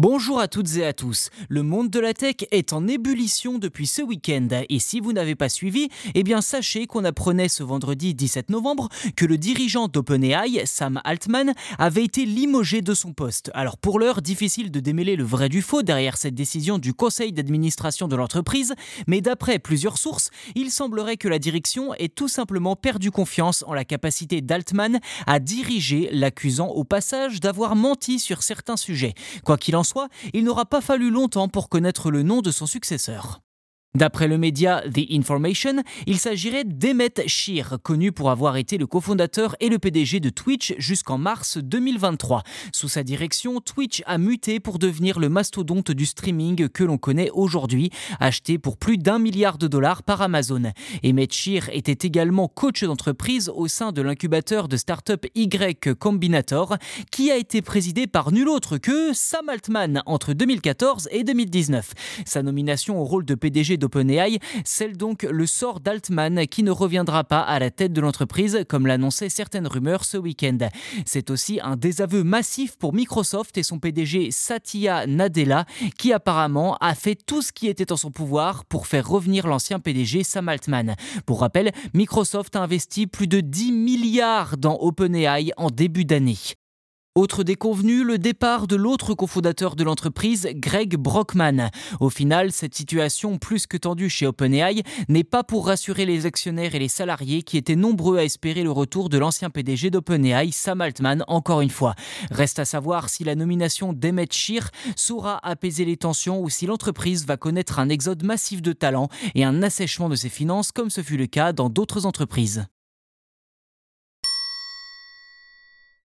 Bonjour à toutes et à tous. Le monde de la tech est en ébullition depuis ce week-end et si vous n'avez pas suivi, eh bien sachez qu'on apprenait ce vendredi 17 novembre que le dirigeant d'OpenAI, Sam Altman, avait été limogé de son poste. Alors pour l'heure, difficile de démêler le vrai du faux derrière cette décision du conseil d'administration de l'entreprise, mais d'après plusieurs sources, il semblerait que la direction ait tout simplement perdu confiance en la capacité d'Altman à diriger, l'accusant au passage d'avoir menti sur certains sujets. Il n'aura pas fallu longtemps pour connaître le nom de son successeur. D'après le média The Information, il s'agirait d'Emmet Shear, connu pour avoir été le cofondateur et le PDG de Twitch jusqu'en mars 2023. Sous sa direction, Twitch a muté pour devenir le mastodonte du streaming que l'on connaît aujourd'hui, acheté pour plus d'un milliard de dollars par Amazon. Emmet Shear était également coach d'entreprise au sein de l'incubateur de start-up Y Combinator, qui a été présidé par nul autre que Sam Altman entre 2014 et 2019. Sa nomination au rôle de PDG d'OpenAI scelle donc le sort d'Altman qui ne reviendra pas à la tête de l'entreprise comme l'annonçaient certaines rumeurs ce week-end. C'est aussi un désaveu massif pour Microsoft et son PDG Satya Nadella qui apparemment a fait tout ce qui était en son pouvoir pour faire revenir l'ancien PDG Sam Altman. Pour rappel, Microsoft a investi plus de 10 milliards dans OpenAI en début d'année. Autre déconvenu, le départ de l'autre cofondateur de l'entreprise, Greg Brockman. Au final, cette situation plus que tendue chez OpenAI n'est pas pour rassurer les actionnaires et les salariés qui étaient nombreux à espérer le retour de l'ancien PDG d'OpenAI, Sam Altman, encore une fois. Reste à savoir si la nomination d'Emmet Shear saura apaiser les tensions ou si l'entreprise va connaître un exode massif de talents et un assèchement de ses finances comme ce fut le cas dans d'autres entreprises.